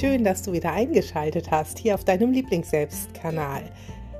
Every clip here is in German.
schön, dass du wieder eingeschaltet hast hier auf deinem Lieblingsselbstkanal.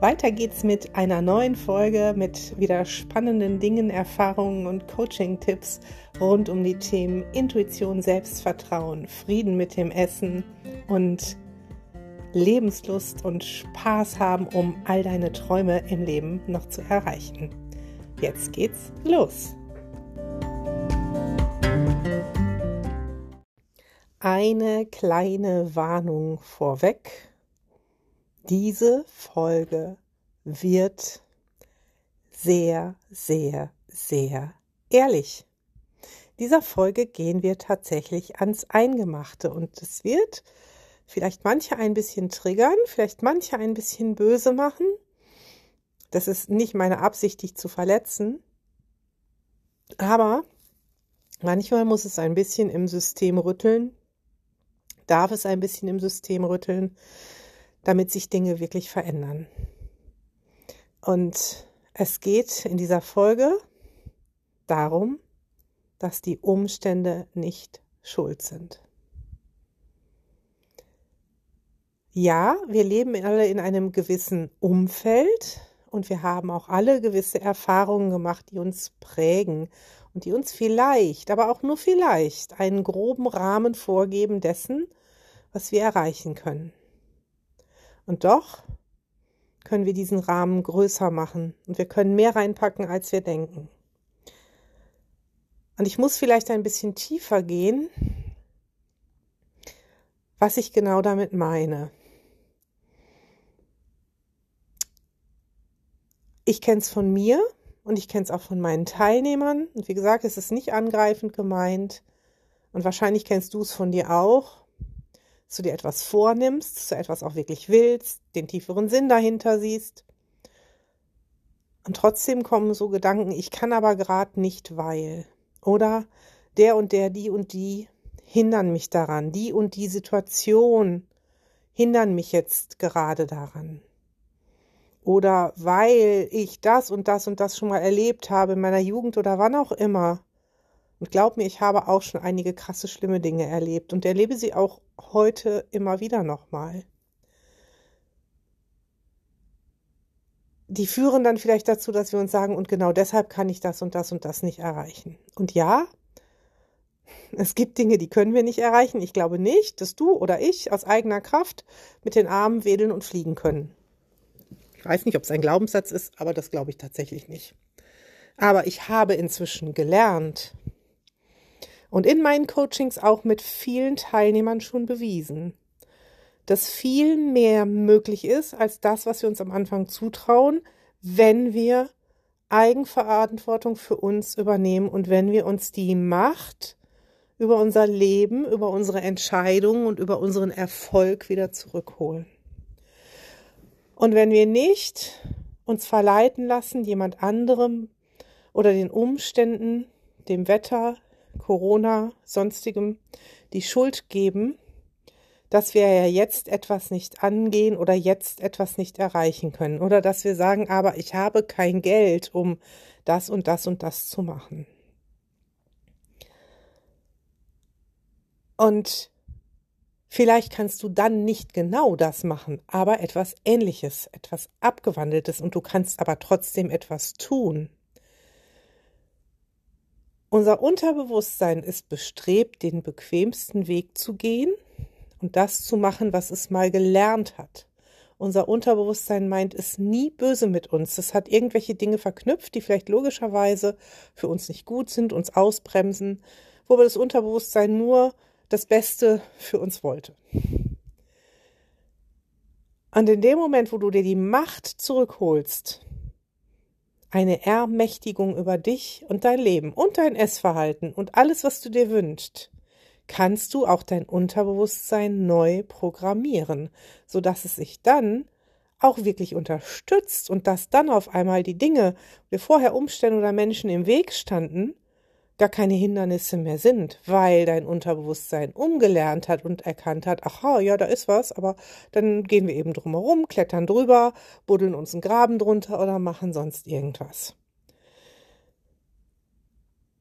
Weiter geht's mit einer neuen Folge mit wieder spannenden Dingen, Erfahrungen und Coaching-Tipps rund um die Themen Intuition, Selbstvertrauen, Frieden mit dem Essen und Lebenslust und Spaß haben, um all deine Träume im Leben noch zu erreichen. Jetzt geht's los. Eine kleine Warnung vorweg. Diese Folge wird sehr, sehr, sehr ehrlich. Dieser Folge gehen wir tatsächlich ans Eingemachte und es wird vielleicht manche ein bisschen triggern, vielleicht manche ein bisschen böse machen. Das ist nicht meine Absicht, dich zu verletzen. Aber manchmal muss es ein bisschen im System rütteln, darf es ein bisschen im System rütteln, damit sich Dinge wirklich verändern. Und es geht in dieser Folge darum, dass die Umstände nicht schuld sind. Ja, wir leben alle in einem gewissen Umfeld und wir haben auch alle gewisse Erfahrungen gemacht, die uns prägen und die uns vielleicht, aber auch nur vielleicht einen groben Rahmen vorgeben dessen, was wir erreichen können. Und doch können wir diesen Rahmen größer machen und wir können mehr reinpacken, als wir denken. Und ich muss vielleicht ein bisschen tiefer gehen, was ich genau damit meine. Ich kenne es von mir und ich kenne es auch von meinen Teilnehmern. Und wie gesagt, es ist nicht angreifend gemeint. Und wahrscheinlich kennst du es von dir auch dass du dir etwas vornimmst, dass du etwas auch wirklich willst, den tieferen Sinn dahinter siehst. Und trotzdem kommen so Gedanken, ich kann aber gerade nicht, weil. Oder der und der, die und die hindern mich daran. Die und die Situation hindern mich jetzt gerade daran. Oder weil ich das und das und das schon mal erlebt habe in meiner Jugend oder wann auch immer. Und glaub mir, ich habe auch schon einige krasse, schlimme Dinge erlebt und erlebe sie auch heute immer wieder nochmal. Die führen dann vielleicht dazu, dass wir uns sagen, und genau deshalb kann ich das und das und das nicht erreichen. Und ja, es gibt Dinge, die können wir nicht erreichen. Ich glaube nicht, dass du oder ich aus eigener Kraft mit den Armen wedeln und fliegen können. Ich weiß nicht, ob es ein Glaubenssatz ist, aber das glaube ich tatsächlich nicht. Aber ich habe inzwischen gelernt, und in meinen Coachings auch mit vielen Teilnehmern schon bewiesen, dass viel mehr möglich ist als das, was wir uns am Anfang zutrauen, wenn wir Eigenverantwortung für uns übernehmen und wenn wir uns die Macht über unser Leben, über unsere Entscheidungen und über unseren Erfolg wieder zurückholen. Und wenn wir nicht uns verleiten lassen, jemand anderem oder den Umständen, dem Wetter, Corona, sonstigem die Schuld geben, dass wir ja jetzt etwas nicht angehen oder jetzt etwas nicht erreichen können oder dass wir sagen, aber ich habe kein Geld, um das und das und das zu machen. Und vielleicht kannst du dann nicht genau das machen, aber etwas Ähnliches, etwas Abgewandeltes und du kannst aber trotzdem etwas tun. Unser Unterbewusstsein ist bestrebt, den bequemsten Weg zu gehen und das zu machen, was es mal gelernt hat. Unser Unterbewusstsein meint es nie böse mit uns. Es hat irgendwelche Dinge verknüpft, die vielleicht logischerweise für uns nicht gut sind, uns ausbremsen, wobei das Unterbewusstsein nur das Beste für uns wollte. Und in dem Moment, wo du dir die Macht zurückholst, eine Ermächtigung über dich und dein Leben und dein Essverhalten und alles, was du dir wünschst, kannst du auch dein Unterbewusstsein neu programmieren, so dass es sich dann auch wirklich unterstützt und dass dann auf einmal die Dinge, die vorher Umstände oder Menschen im Weg standen, gar keine Hindernisse mehr sind, weil dein Unterbewusstsein umgelernt hat und erkannt hat, aha, ja, da ist was, aber dann gehen wir eben drumherum, klettern drüber, buddeln uns einen Graben drunter oder machen sonst irgendwas.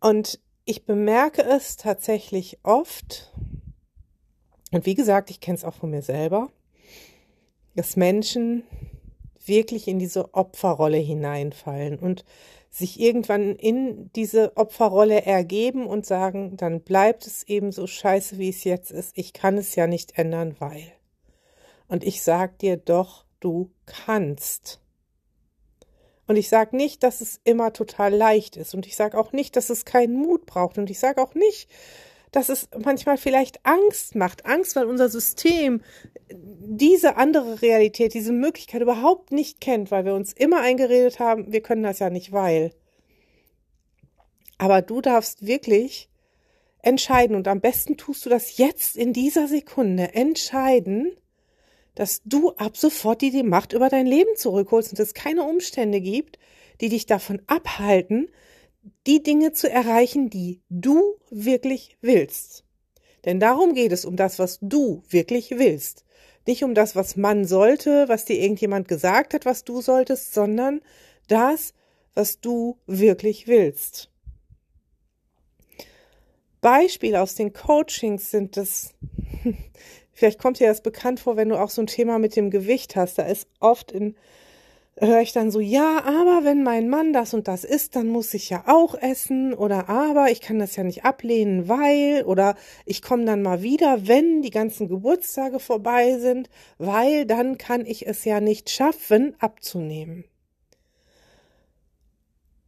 Und ich bemerke es tatsächlich oft, Und wie gesagt, ich kenne es auch von mir selber, dass Menschen wirklich in diese Opferrolle hineinfallen und sich irgendwann in diese Opferrolle ergeben und sagen, dann bleibt es eben so scheiße, wie es jetzt ist. Ich kann es ja nicht ändern, weil. Und ich sag dir doch, du kannst. Und ich sage nicht, dass es immer total leicht ist. Und ich sage auch nicht, dass es keinen Mut braucht. Und ich sage auch nicht, dass es manchmal vielleicht Angst macht. Angst, weil unser System diese andere Realität, diese Möglichkeit überhaupt nicht kennt, weil wir uns immer eingeredet haben, wir können das ja nicht, weil. Aber du darfst wirklich entscheiden und am besten tust du das jetzt in dieser Sekunde entscheiden, dass du ab sofort die, die Macht über dein Leben zurückholst und es keine Umstände gibt, die dich davon abhalten, die Dinge zu erreichen, die du wirklich willst. Denn darum geht es, um das, was du wirklich willst. Nicht um das, was man sollte, was dir irgendjemand gesagt hat, was du solltest, sondern das, was du wirklich willst. Beispiele aus den Coachings sind es, vielleicht kommt dir das bekannt vor, wenn du auch so ein Thema mit dem Gewicht hast. Da ist oft in höre ich dann so, ja, aber wenn mein Mann das und das isst, dann muss ich ja auch essen oder aber ich kann das ja nicht ablehnen, weil oder ich komme dann mal wieder, wenn die ganzen Geburtstage vorbei sind, weil dann kann ich es ja nicht schaffen, abzunehmen.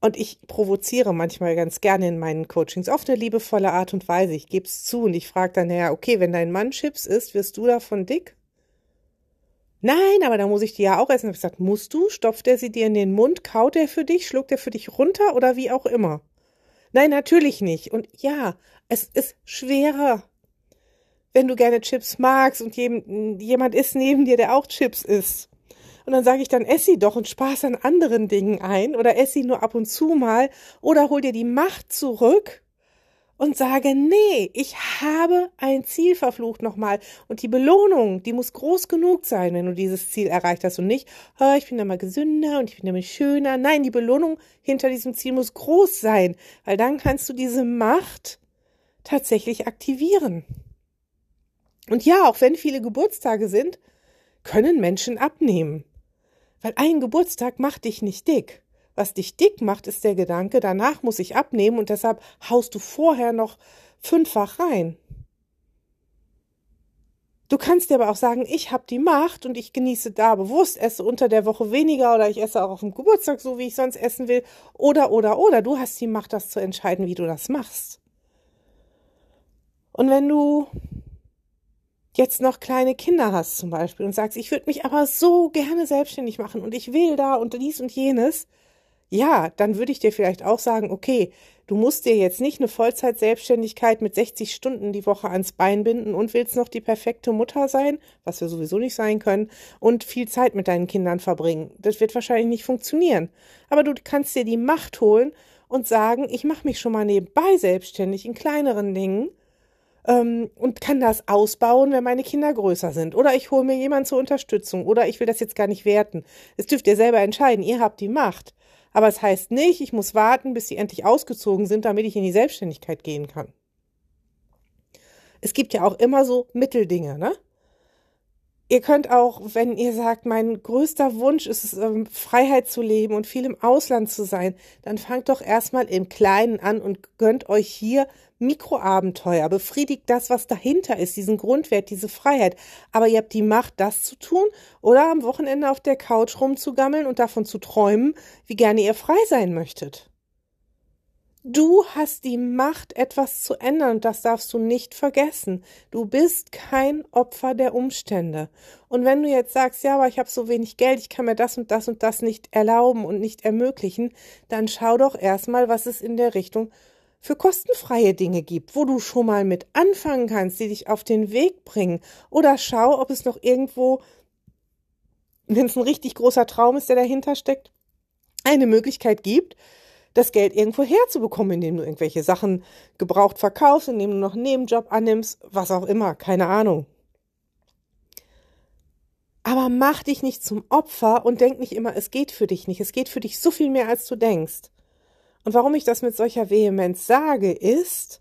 Und ich provoziere manchmal ganz gerne in meinen Coachings auf eine liebevolle Art und Weise. Ich gebe es zu und ich frage dann, naja, okay, wenn dein Mann Chips isst, wirst du davon dick? Nein, aber da muss ich die ja auch essen. Ich gesagt, musst du? Stopft er sie dir in den Mund? Kaut er für dich? Schluckt er für dich runter oder wie auch immer? Nein, natürlich nicht. Und ja, es ist schwerer. Wenn du gerne Chips magst und jemand ist neben dir, der auch Chips isst. Und dann sage ich dann, ess sie doch und spaß an anderen Dingen ein oder ess sie nur ab und zu mal oder hol dir die Macht zurück und sage, nee, ich habe ein Ziel verflucht nochmal. Und die Belohnung, die muss groß genug sein, wenn du dieses Ziel erreicht hast und nicht, oh, ich bin immer gesünder und ich bin immer schöner. Nein, die Belohnung hinter diesem Ziel muss groß sein, weil dann kannst du diese Macht tatsächlich aktivieren. Und ja, auch wenn viele Geburtstage sind, können Menschen abnehmen. Weil ein Geburtstag macht dich nicht dick. Was dich dick macht, ist der Gedanke, danach muss ich abnehmen und deshalb haust du vorher noch fünffach rein. Du kannst dir aber auch sagen, ich habe die Macht und ich genieße da bewusst, esse unter der Woche weniger oder ich esse auch auf dem Geburtstag so, wie ich sonst essen will. Oder, oder, oder. Du hast die Macht, das zu entscheiden, wie du das machst. Und wenn du jetzt noch kleine Kinder hast zum Beispiel und sagst, ich würde mich aber so gerne selbstständig machen und ich will da und dies und jenes, ja, dann würde ich dir vielleicht auch sagen, okay, du musst dir jetzt nicht eine Vollzeit-Selbstständigkeit mit 60 Stunden die Woche ans Bein binden und willst noch die perfekte Mutter sein, was wir sowieso nicht sein können, und viel Zeit mit deinen Kindern verbringen. Das wird wahrscheinlich nicht funktionieren. Aber du kannst dir die Macht holen und sagen, ich mache mich schon mal nebenbei selbstständig in kleineren Dingen ähm, und kann das ausbauen, wenn meine Kinder größer sind. Oder ich hole mir jemanden zur Unterstützung. Oder ich will das jetzt gar nicht werten. Das dürft ihr selber entscheiden. Ihr habt die Macht. Aber es heißt nicht, ich muss warten, bis sie endlich ausgezogen sind, damit ich in die Selbstständigkeit gehen kann. Es gibt ja auch immer so Mitteldinge, ne? Ihr könnt auch, wenn ihr sagt, mein größter Wunsch ist es, ähm, Freiheit zu leben und viel im Ausland zu sein, dann fangt doch erstmal im Kleinen an und gönnt euch hier Mikroabenteuer, befriedigt das, was dahinter ist, diesen Grundwert, diese Freiheit. Aber ihr habt die Macht, das zu tun oder am Wochenende auf der Couch rumzugammeln und davon zu träumen, wie gerne ihr frei sein möchtet. Du hast die Macht, etwas zu ändern, und das darfst du nicht vergessen. Du bist kein Opfer der Umstände. Und wenn du jetzt sagst, ja, aber ich habe so wenig Geld, ich kann mir das und das und das nicht erlauben und nicht ermöglichen, dann schau doch erstmal, was es in der Richtung für kostenfreie Dinge gibt, wo du schon mal mit anfangen kannst, die dich auf den Weg bringen. Oder schau, ob es noch irgendwo, wenn es ein richtig großer Traum ist, der dahinter steckt, eine Möglichkeit gibt, das Geld irgendwo herzubekommen, indem du irgendwelche Sachen gebraucht verkaufst, indem du noch einen Nebenjob annimmst, was auch immer, keine Ahnung. Aber mach dich nicht zum Opfer und denk nicht immer, es geht für dich nicht. Es geht für dich so viel mehr, als du denkst. Und warum ich das mit solcher Vehemenz sage, ist,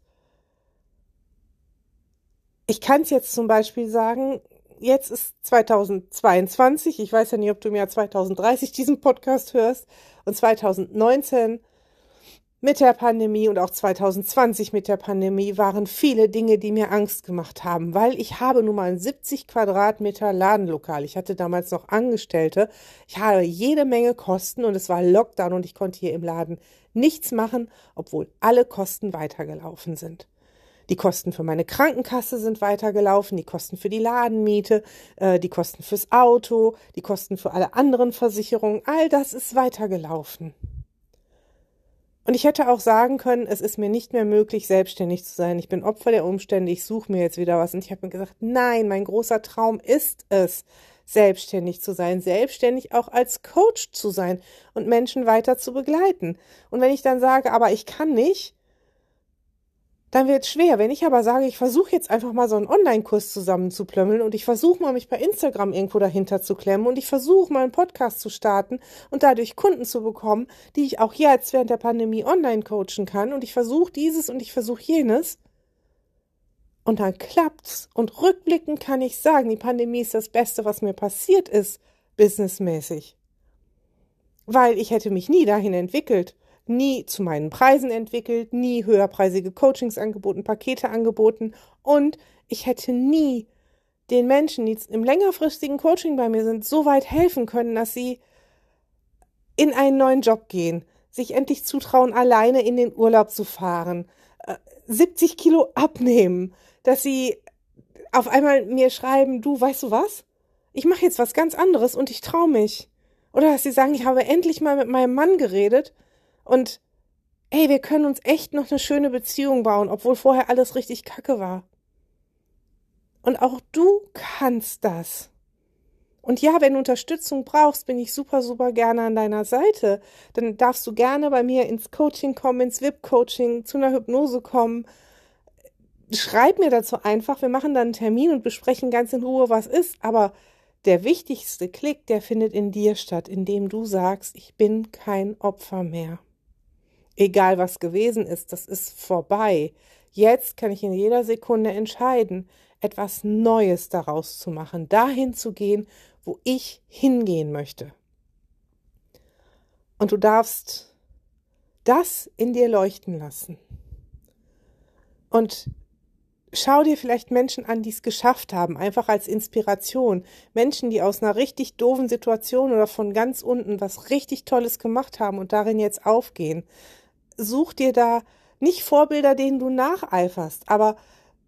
ich kann es jetzt zum Beispiel sagen, jetzt ist 2022, ich weiß ja nicht, ob du im Jahr 2030 diesen Podcast hörst, und 2019 mit der Pandemie und auch 2020 mit der Pandemie waren viele Dinge, die mir Angst gemacht haben, weil ich habe nun mal ein 70 Quadratmeter Ladenlokal. Ich hatte damals noch Angestellte. Ich habe jede Menge Kosten und es war Lockdown und ich konnte hier im Laden nichts machen, obwohl alle Kosten weitergelaufen sind. Die Kosten für meine Krankenkasse sind weitergelaufen, die Kosten für die Ladenmiete, äh, die Kosten fürs Auto, die Kosten für alle anderen Versicherungen, all das ist weitergelaufen. Und ich hätte auch sagen können, es ist mir nicht mehr möglich, selbstständig zu sein. Ich bin Opfer der Umstände, ich suche mir jetzt wieder was. Und ich habe mir gesagt, nein, mein großer Traum ist es, selbstständig zu sein, selbstständig auch als Coach zu sein und Menschen weiter zu begleiten. Und wenn ich dann sage, aber ich kann nicht, dann wird es schwer. Wenn ich aber sage, ich versuche jetzt einfach mal so einen Online-Kurs zusammenzuplömmeln und ich versuche mal, mich bei Instagram irgendwo dahinter zu klemmen und ich versuche mal einen Podcast zu starten und dadurch Kunden zu bekommen, die ich auch jetzt während der Pandemie online coachen kann und ich versuche dieses und ich versuche jenes. Und dann klappt's. Und rückblickend kann ich sagen, die Pandemie ist das Beste, was mir passiert ist, businessmäßig. Weil ich hätte mich nie dahin entwickelt nie zu meinen Preisen entwickelt, nie höherpreisige Coachings angeboten, Pakete angeboten und ich hätte nie den Menschen, die im längerfristigen Coaching bei mir sind, so weit helfen können, dass sie in einen neuen Job gehen, sich endlich zutrauen, alleine in den Urlaub zu fahren, 70 äh, Kilo abnehmen, dass sie auf einmal mir schreiben, du, weißt du was? Ich mache jetzt was ganz anderes und ich traue mich. Oder dass sie sagen, ich habe endlich mal mit meinem Mann geredet und ey, wir können uns echt noch eine schöne Beziehung bauen, obwohl vorher alles richtig kacke war. Und auch du kannst das. Und ja, wenn du Unterstützung brauchst, bin ich super, super gerne an deiner Seite. Dann darfst du gerne bei mir ins Coaching kommen, ins VIP-Coaching, zu einer Hypnose kommen. Schreib mir dazu einfach. Wir machen dann einen Termin und besprechen ganz in Ruhe, was ist. Aber der wichtigste Klick, der findet in dir statt, indem du sagst, ich bin kein Opfer mehr egal was gewesen ist, das ist vorbei. Jetzt kann ich in jeder Sekunde entscheiden, etwas Neues daraus zu machen, dahin zu gehen, wo ich hingehen möchte. Und du darfst das in dir leuchten lassen. Und schau dir vielleicht Menschen an, die es geschafft haben, einfach als Inspiration. Menschen, die aus einer richtig doofen Situation oder von ganz unten was richtig Tolles gemacht haben und darin jetzt aufgehen such dir da nicht Vorbilder, denen du nacheiferst, aber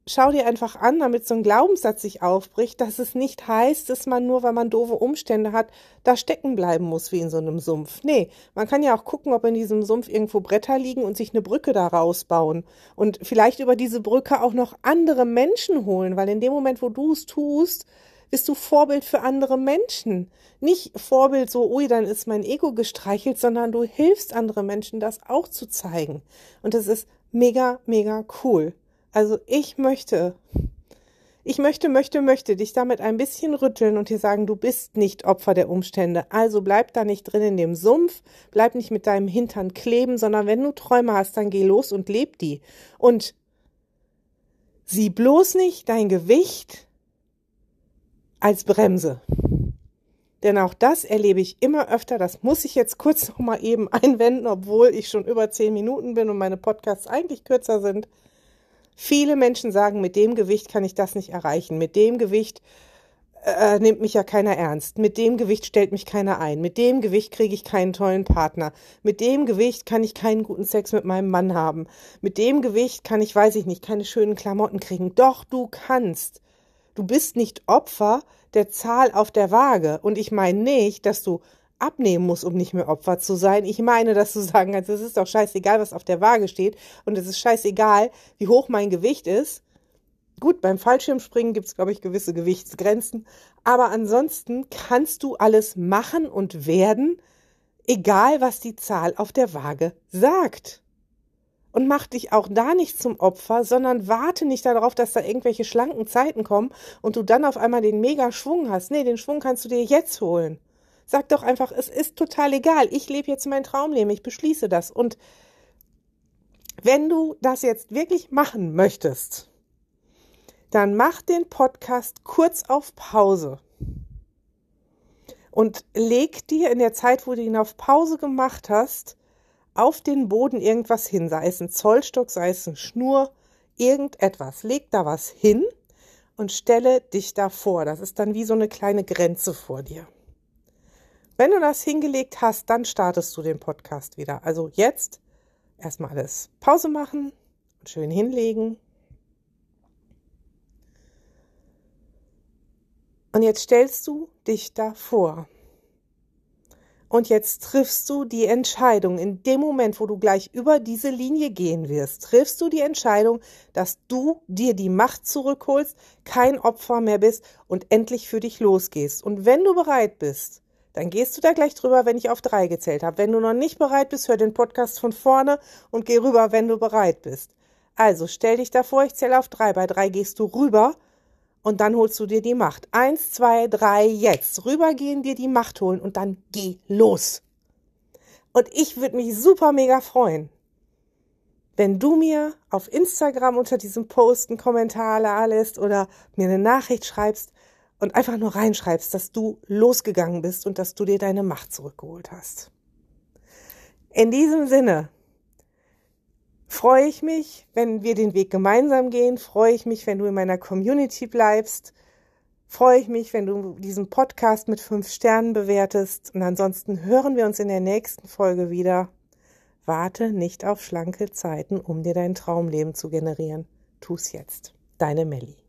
schau dir einfach an, damit so ein Glaubenssatz sich aufbricht, dass es nicht heißt, dass man nur, weil man doofe Umstände hat, da stecken bleiben muss wie in so einem Sumpf. Nee, man kann ja auch gucken, ob in diesem Sumpf irgendwo Bretter liegen und sich eine Brücke da rausbauen und vielleicht über diese Brücke auch noch andere Menschen holen, weil in dem Moment, wo du es tust, bist du Vorbild für andere Menschen. Nicht Vorbild so, ui, dann ist mein Ego gestreichelt, sondern du hilfst andere Menschen, das auch zu zeigen. Und das ist mega, mega cool. Also ich möchte, ich möchte, möchte, möchte dich damit ein bisschen rütteln und dir sagen, du bist nicht Opfer der Umstände. Also bleib da nicht drin in dem Sumpf, bleib nicht mit deinem Hintern kleben, sondern wenn du Träume hast, dann geh los und leb die. Und sieh bloß nicht dein Gewicht als Bremse. Denn auch das erlebe ich immer öfter. Das muss ich jetzt kurz noch mal eben einwenden, obwohl ich schon über zehn Minuten bin und meine Podcasts eigentlich kürzer sind. Viele Menschen sagen, mit dem Gewicht kann ich das nicht erreichen. Mit dem Gewicht äh, nimmt mich ja keiner ernst. Mit dem Gewicht stellt mich keiner ein. Mit dem Gewicht kriege ich keinen tollen Partner. Mit dem Gewicht kann ich keinen guten Sex mit meinem Mann haben. Mit dem Gewicht kann ich, weiß ich nicht, keine schönen Klamotten kriegen. Doch, du kannst. Du bist nicht Opfer der Zahl auf der Waage. Und ich meine nicht, dass du abnehmen musst, um nicht mehr Opfer zu sein. Ich meine, dass du sagen kannst, es ist doch scheißegal, was auf der Waage steht. Und es ist scheißegal, wie hoch mein Gewicht ist. Gut, beim Fallschirmspringen gibt es, glaube ich, gewisse Gewichtsgrenzen. Aber ansonsten kannst du alles machen und werden, egal was die Zahl auf der Waage sagt und mach dich auch da nicht zum Opfer, sondern warte nicht darauf, dass da irgendwelche schlanken Zeiten kommen und du dann auf einmal den mega Schwung hast. Nee, den Schwung kannst du dir jetzt holen. Sag doch einfach, es ist total egal. Ich lebe jetzt mein Traumleben, ich beschließe das. Und wenn du das jetzt wirklich machen möchtest, dann mach den Podcast kurz auf Pause und leg dir in der Zeit, wo du ihn auf Pause gemacht hast, auf den Boden irgendwas hin, sei es ein Zollstock, sei es eine Schnur, irgendetwas. Leg da was hin und stelle dich davor. Das ist dann wie so eine kleine Grenze vor dir. Wenn du das hingelegt hast, dann startest du den Podcast wieder. Also jetzt erstmal alles Pause machen und schön hinlegen. Und jetzt stellst du dich davor. Und jetzt triffst du die Entscheidung. In dem Moment, wo du gleich über diese Linie gehen wirst, triffst du die Entscheidung, dass du dir die Macht zurückholst, kein Opfer mehr bist und endlich für dich losgehst. Und wenn du bereit bist, dann gehst du da gleich drüber, wenn ich auf drei gezählt habe. Wenn du noch nicht bereit bist, hör den Podcast von vorne und geh rüber, wenn du bereit bist. Also stell dich davor, ich zähle auf drei. Bei drei gehst du rüber und dann holst du dir die Macht. Eins, zwei, drei, jetzt. Rübergehen, dir die Macht holen und dann geh los. Und ich würde mich super mega freuen, wenn du mir auf Instagram unter diesem Post einen Kommentar lässt oder mir eine Nachricht schreibst und einfach nur reinschreibst, dass du losgegangen bist und dass du dir deine Macht zurückgeholt hast. In diesem Sinne, freue ich mich, wenn wir den Weg gemeinsam gehen, freue ich mich, wenn du in meiner Community bleibst, freue ich mich, wenn du diesen Podcast mit fünf Sternen bewertest und ansonsten hören wir uns in der nächsten Folge wieder. Warte nicht auf schlanke Zeiten, um dir dein Traumleben zu generieren. Tu's jetzt. Deine Melli.